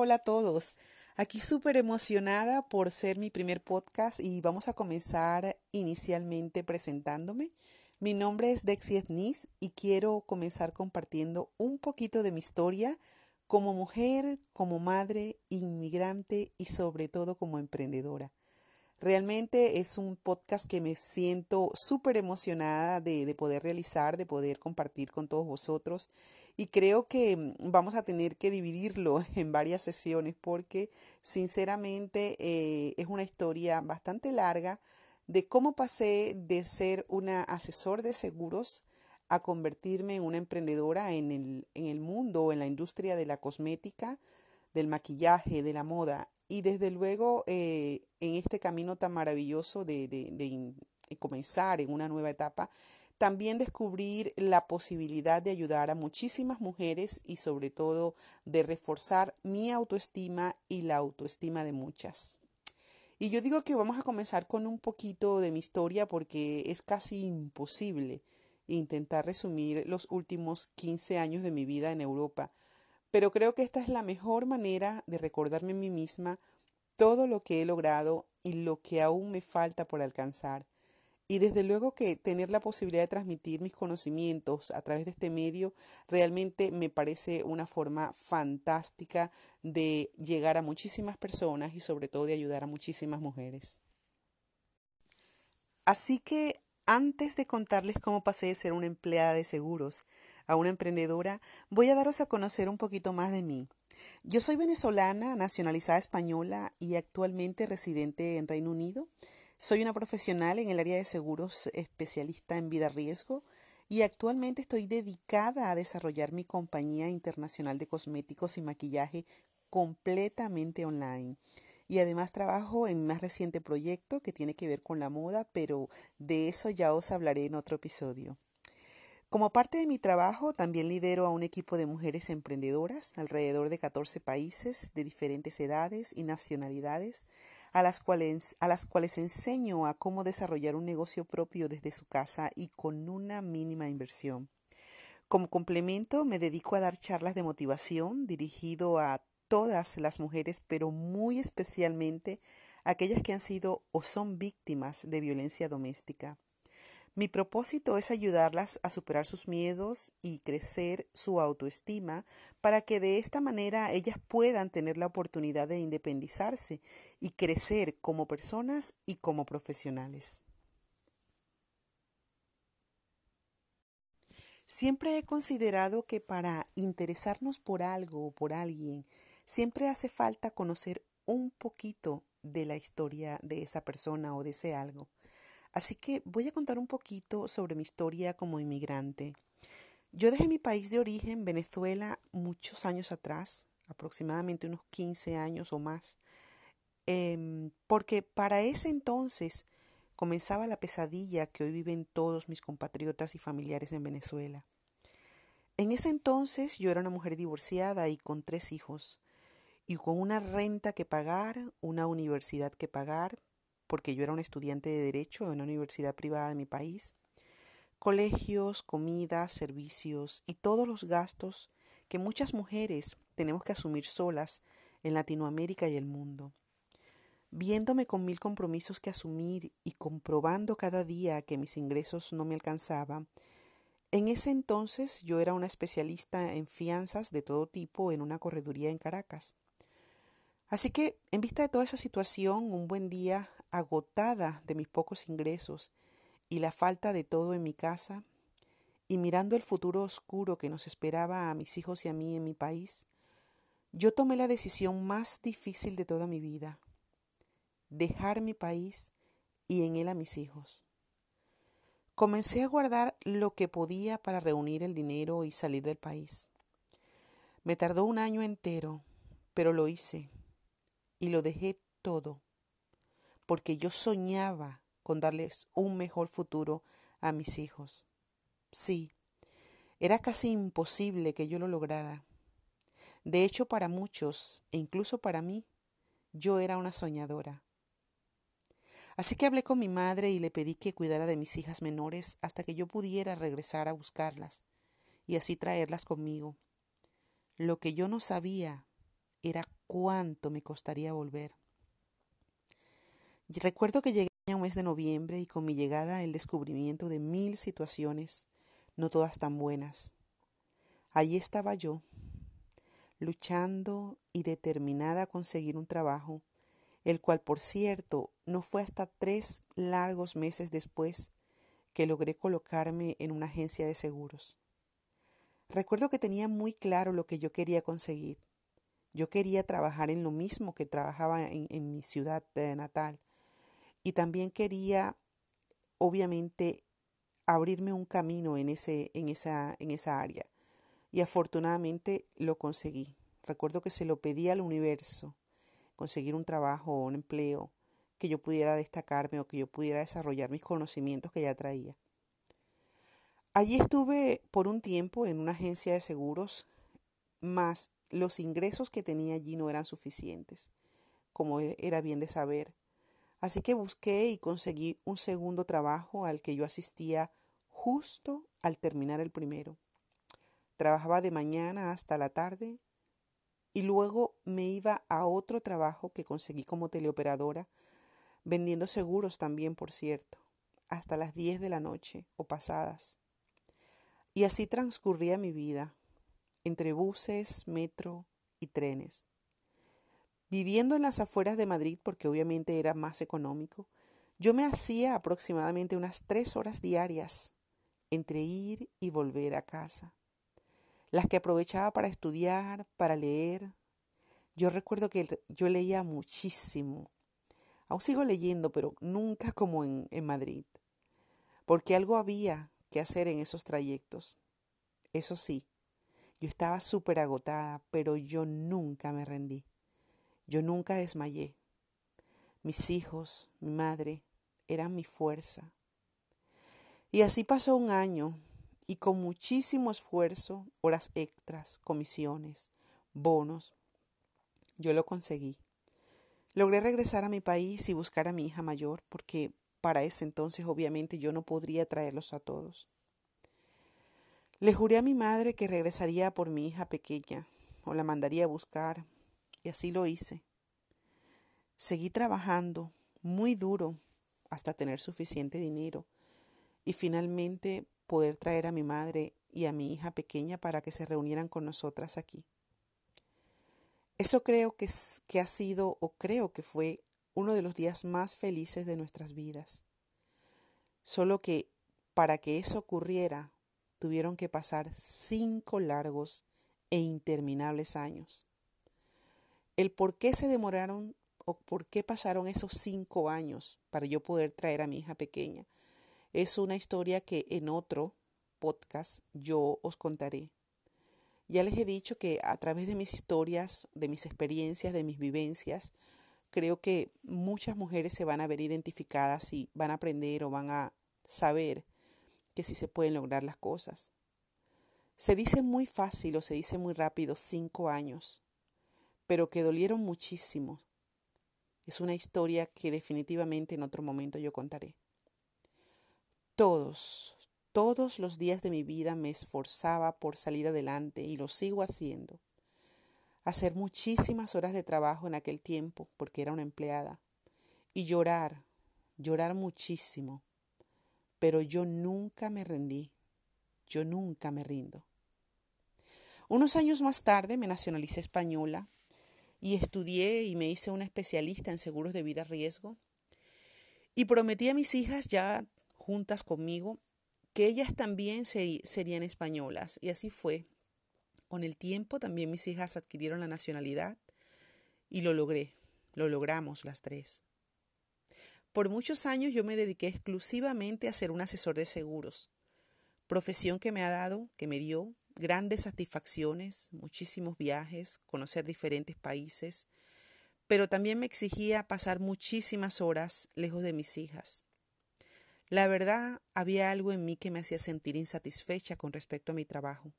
Hola, a todos. Aquí súper emocionada por ser mi primer podcast y vamos a comenzar inicialmente presentándome. Mi nombre es Dexy Etnis y quiero comenzar compartiendo un poquito de mi historia como mujer, como madre, inmigrante y sobre todo como emprendedora. Realmente es un podcast que me siento súper emocionada de, de, poder realizar, de poder compartir con todos vosotros. Y creo que mm, vamos a tener que dividirlo en varias sesiones porque sinceramente eh, es una historia bastante larga de cómo pasé de ser una asesor de seguros a convertirme en una emprendedora en el, en el mundo, en la industria de la cosmética, del maquillaje, de la moda y desde luego eh, en este camino tan maravilloso de, de, de comenzar en una nueva etapa, también descubrir la posibilidad de ayudar a muchísimas mujeres y sobre todo de reforzar mi autoestima y la autoestima de muchas. Y yo digo que vamos a comenzar con un poquito de mi historia porque es casi imposible intentar resumir los últimos 15 años de mi vida en Europa pero creo que esta es la mejor manera de recordarme a mí misma todo lo que he logrado y lo que aún me falta por alcanzar. Y desde luego que tener la posibilidad de transmitir mis conocimientos a través de este medio realmente me parece una forma fantástica de llegar a muchísimas personas y sobre todo de ayudar a muchísimas mujeres. Así que antes de contarles cómo pasé de ser una empleada de seguros a una emprendedora, voy a daros a conocer un poquito más de mí. Yo soy venezolana, nacionalizada española y actualmente residente en Reino Unido. Soy una profesional en el área de seguros especialista en vida riesgo y actualmente estoy dedicada a desarrollar mi compañía internacional de cosméticos y maquillaje completamente online. Y además trabajo en mi más reciente proyecto que tiene que ver con la moda, pero de eso ya os hablaré en otro episodio. Como parte de mi trabajo, también lidero a un equipo de mujeres emprendedoras, alrededor de 14 países de diferentes edades y nacionalidades, a las, cuales, enseño a cómo desarrollar un negocio propio desde su casa y con una mínima inversión. Como complemento, me dedico a dar charlas de motivación dirigido a todas las mujeres, pero muy especialmente aquellas que han sido o son víctimas de violencia doméstica. Mi propósito es ayudarlas a superar sus miedos y crecer su autoestima para que de esta manera ellas puedan tener la oportunidad de independizarse y crecer como personas y como profesionales. Siempre he considerado que para interesarnos por algo o por alguien, siempre hace falta conocer un poquito de la historia de esa persona o de ese algo. Así que voy a contar un poquito sobre mi historia como inmigrante. Yo dejé mi país de origen, Venezuela, muchos años atrás, aproximadamente unos 15 años o más, eh, porque para ese entonces comenzaba la pesadilla que hoy viven todos mis compatriotas y familiares en Venezuela. En ese entonces yo era una mujer divorciada y con tres hijos, y con una renta que pagar, una universidad que pagar, porque yo era un estudiante de derecho en una universidad privada de mi país, colegios, comidas, servicios y todos los gastos que muchas mujeres tenemos que asumir solas en Latinoamérica y el mundo. Viéndome con mil compromisos que asumir y comprobando cada día que mis ingresos no me alcanzaban, en ese entonces yo era una especialista en fianzas de todo tipo en una correduría en Caracas. Así que, en vista de toda esa situación, un buen día agotada de mis pocos ingresos y la falta de todo en mi casa, y mirando el futuro oscuro que nos esperaba a mis hijos y a mí en mi país, yo tomé la decisión más difícil de toda mi vida, dejar mi país y en él a mis hijos. Comencé a guardar lo que podía para reunir el dinero y salir del país. Me tardó un año entero, pero lo hice y lo dejé todo porque yo soñaba con darles un mejor futuro a mis hijos. Sí, era casi imposible que yo lo lograra. De hecho, para muchos, e incluso para mí, yo era una soñadora. Así que hablé con mi madre y le pedí que cuidara de mis hijas menores hasta que yo pudiera regresar a buscarlas y así traerlas conmigo. Lo que yo no sabía era cuánto me costaría volver. Recuerdo que llegué a un mes de noviembre y con mi llegada el descubrimiento de mil situaciones, no todas tan buenas. Allí estaba yo, luchando y determinada a conseguir un trabajo, el cual, por cierto, no fue hasta tres largos meses después que logré colocarme en una agencia de seguros. Recuerdo que tenía muy claro lo que yo quería conseguir. Yo quería trabajar en lo mismo que trabajaba en, mi ciudad natal. Y también quería, obviamente, abrirme un camino en, ese, en, esa, en esa área. Y afortunadamente lo conseguí. Recuerdo que se lo pedí al universo, conseguir un trabajo o un empleo que yo pudiera destacarme o que yo pudiera desarrollar mis conocimientos que ya traía. Allí estuve por un tiempo en una agencia de seguros, más los ingresos que tenía allí no eran suficientes, como era bien de saber. Así que busqué y conseguí un segundo trabajo al que yo asistía justo al terminar el primero. Trabajaba de mañana hasta la tarde y luego me iba a otro trabajo que conseguí como teleoperadora, vendiendo seguros también, por cierto, hasta las 10 de la noche o pasadas. Y así transcurría mi vida, entre buses, metro y trenes. Viviendo en las afueras de Madrid, porque obviamente era más económico, yo me hacía aproximadamente unas tres horas diarias entre ir y volver a casa, las que aprovechaba para estudiar, para leer. Yo recuerdo que yo leía muchísimo. Aún sigo leyendo, pero nunca como en, en Madrid, porque algo había que hacer en esos trayectos. Eso sí, yo estaba súper agotada, pero yo nunca me rendí. Yo nunca desmayé. Mis hijos, mi madre, eran mi fuerza. Y así pasó un año, y con muchísimo esfuerzo, horas extras, comisiones, bonos, yo lo conseguí. Logré regresar a mi país y buscar a mi hija mayor, porque para ese entonces obviamente yo no podría traerlos a todos. Le juré a mi madre que regresaría por mi hija pequeña o la mandaría a buscar y así lo hice. Seguí trabajando muy duro hasta tener suficiente dinero y finalmente poder traer a mi madre y a mi hija pequeña para que se reunieran con nosotras aquí. Eso creo que, que ha sido o creo que fue uno de los días más felices de nuestras vidas. Solo que para que eso ocurriera tuvieron que pasar cinco largos e interminables años. El por qué se demoraron o por qué pasaron esos cinco años para yo poder traer a mi hija pequeña es una historia que en otro podcast yo os contaré. Ya les he dicho que a través de mis historias, de mis experiencias, de mis vivencias, creo que muchas mujeres se van a ver identificadas y van a aprender o van a saber que sí se pueden lograr las cosas. Se dice muy fácil o se dice muy rápido cinco años, pero que dolieron muchísimo. Es una historia que definitivamente en otro momento yo contaré. Todos, todos los días de mi vida me esforzaba por salir adelante y lo sigo haciendo. Hacer muchísimas horas de trabajo en aquel tiempo porque era una empleada. Y llorar, llorar muchísimo pero yo nunca me rendí, yo nunca me rindo. Unos años más tarde me nacionalicé española y estudié y me hice una especialista en seguros de vida riesgo y prometí a mis hijas ya juntas conmigo que ellas también serían españolas y así fue. Con el tiempo también mis hijas adquirieron la nacionalidad y lo logré, lo logramos las tres. Por muchos años yo me dediqué exclusivamente a ser un asesor de seguros, profesión que me ha dado, que me dio grandes satisfacciones, muchísimos viajes, conocer diferentes países, pero también me exigía pasar muchísimas horas lejos de mis hijas. La verdad, había algo en mí que me hacía sentir insatisfecha con respecto a mi trabajo.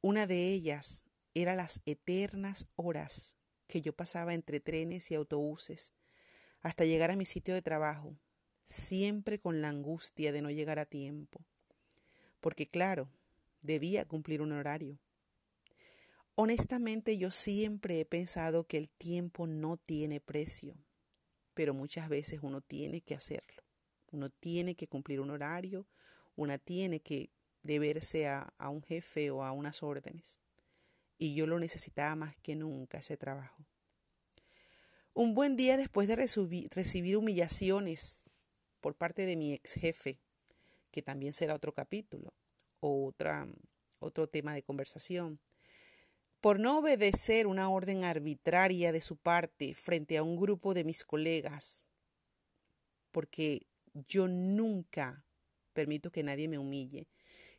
Una de ellas era las eternas horas que yo pasaba entre trenes y autobuses, hasta llegar a mi sitio de trabajo, siempre con la angustia de no llegar a tiempo, porque claro, debía cumplir un horario. Honestamente yo siempre he pensado que el tiempo no tiene precio, pero muchas veces uno tiene que hacerlo. Uno tiene que cumplir un horario, una tiene que deberse a, a un jefe o a unas órdenes. Y yo lo necesitaba más que nunca ese trabajo. Un buen día después de recibir humillaciones por parte de mi ex jefe, que también será otro capítulo otra, otro tema de conversación, por no obedecer una orden arbitraria de su parte frente a un grupo de mis colegas, porque yo nunca permito que nadie me humille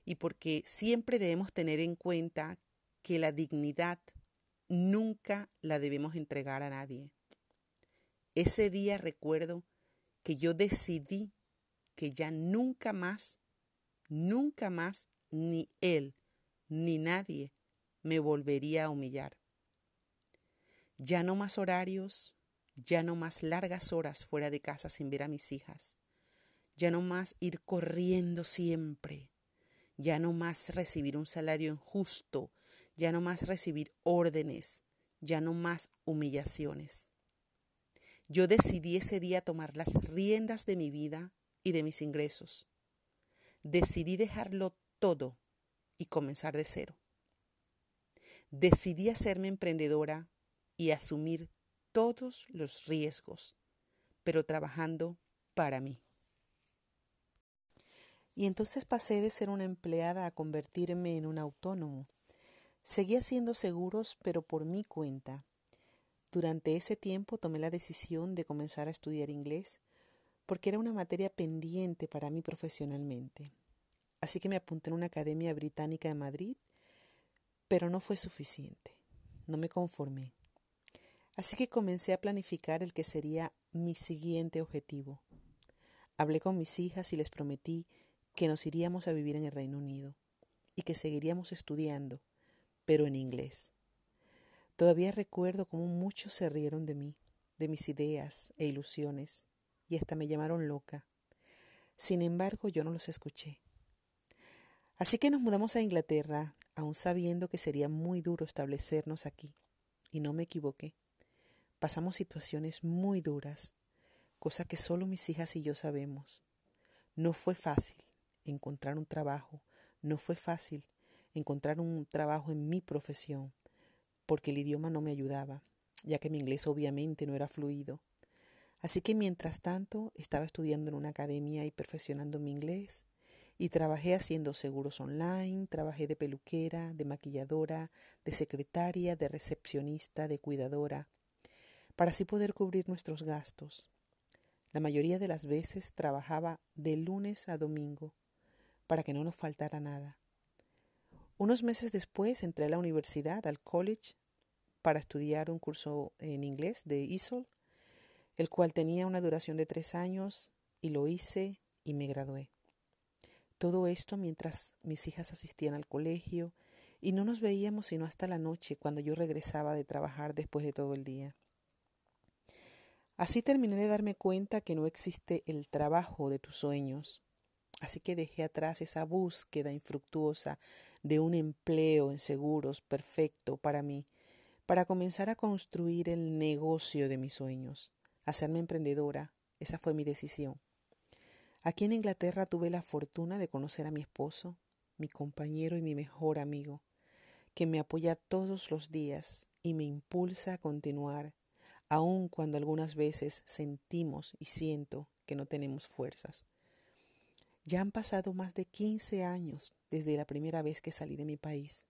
y porque siempre debemos tener en cuenta que la dignidad nunca la debemos entregar a nadie. Ese día recuerdo que yo decidí que ya nunca más, nunca más, ni él, ni nadie me volvería a humillar. Ya no más horarios, ya no más largas horas fuera de casa sin ver a mis hijas, ya no más ir corriendo siempre, ya no más recibir un salario injusto, ya no más recibir órdenes, ya no más humillaciones. Yo decidí ese día tomar las riendas de mi vida y de mis ingresos. Decidí dejarlo todo y comenzar de cero. Decidí hacerme emprendedora y asumir todos los riesgos, pero trabajando para mí. Y entonces pasé de ser una empleada a convertirme en un autónomo. Seguía siendo seguros, pero por mi cuenta, durante ese tiempo tomé la decisión de comenzar a estudiar inglés porque era una materia pendiente para mí profesionalmente. Así que me apunté en una academia británica de Madrid, pero no fue suficiente. No me conformé. Así que comencé a planificar el que sería mi siguiente objetivo. Hablé con mis hijas y les prometí que nos iríamos a vivir en el Reino Unido y que seguiríamos estudiando, pero en inglés. Todavía recuerdo cómo muchos se rieron de mí, de mis ideas e ilusiones, y hasta me llamaron loca. Sin embargo, yo no los escuché. Así que nos mudamos a Inglaterra, aun sabiendo que sería muy duro establecernos aquí. Y no me equivoqué. Pasamos situaciones muy duras, cosa que solo mis hijas y yo sabemos. No fue fácil encontrar un trabajo, no fue fácil encontrar un trabajo en mi profesión, porque el idioma no me ayudaba, ya que mi inglés obviamente no era fluido. Así que mientras tanto estaba estudiando en una academia y perfeccionando mi inglés, y trabajé haciendo seguros online, trabajé de peluquera, de maquilladora, de secretaria, de recepcionista, de cuidadora, para así poder cubrir nuestros gastos. La mayoría de las veces trabajaba de lunes a domingo, para que no nos faltara nada. Unos meses después entré a la universidad, al college, para estudiar un curso en inglés de ISOL, el cual tenía una duración de tres años y lo hice y me gradué. Todo esto mientras mis hijas asistían al colegio y no nos veíamos sino hasta la noche cuando yo regresaba de trabajar después de todo el día. Así terminé de darme cuenta que no existe el trabajo de tus sueños. Así que dejé atrás esa búsqueda infructuosa de un empleo en seguros perfecto para mí, para comenzar a construir el negocio de mis sueños, hacerme emprendedora. Esa fue mi decisión. Aquí en Inglaterra tuve la fortuna de conocer a mi esposo, mi compañero y mi mejor amigo, que me apoya todos los días y me impulsa a continuar, aun cuando algunas veces sentimos y siento que no tenemos fuerzas. Ya han pasado más de 15 años desde la primera vez que salí de mi país.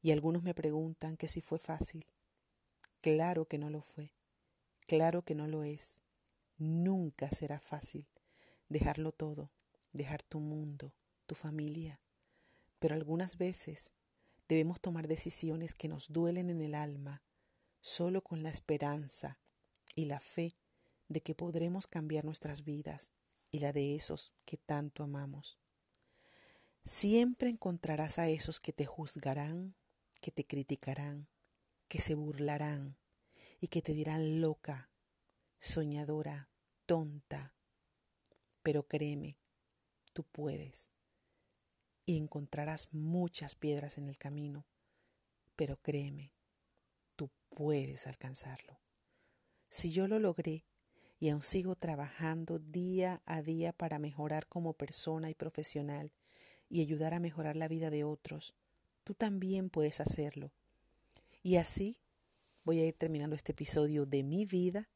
Y algunos me preguntan que si fue fácil. Claro que no lo fue. Claro que no lo es. Nunca será fácil dejarlo todo, dejar tu mundo, tu familia. Pero algunas veces debemos tomar decisiones que nos duelen en el alma, solo con la esperanza y la fe de que podremos cambiar nuestras vidas y la de esos que tanto amamos. Siempre encontrarás a esos que te juzgarán, que te criticarán, que se burlarán y que te dirán loca, soñadora, tonta. Pero créeme, tú puedes y encontrarás muchas piedras en el camino, pero créeme, tú puedes alcanzarlo. Si yo lo logré y aún sigo trabajando día a día para mejorar como persona y profesional y ayudar a mejorar la vida de otros, tú también puedes hacerlo. Y así voy a ir terminando este episodio de mi vida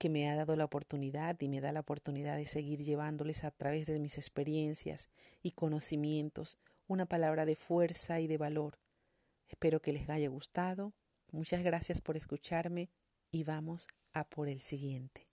que me ha dado la oportunidad y me da la oportunidad de seguir llevándoles a través de mis experiencias y conocimientos una palabra de fuerza y de valor. Espero que les haya gustado. Muchas gracias por escucharme y vamos a por el siguiente.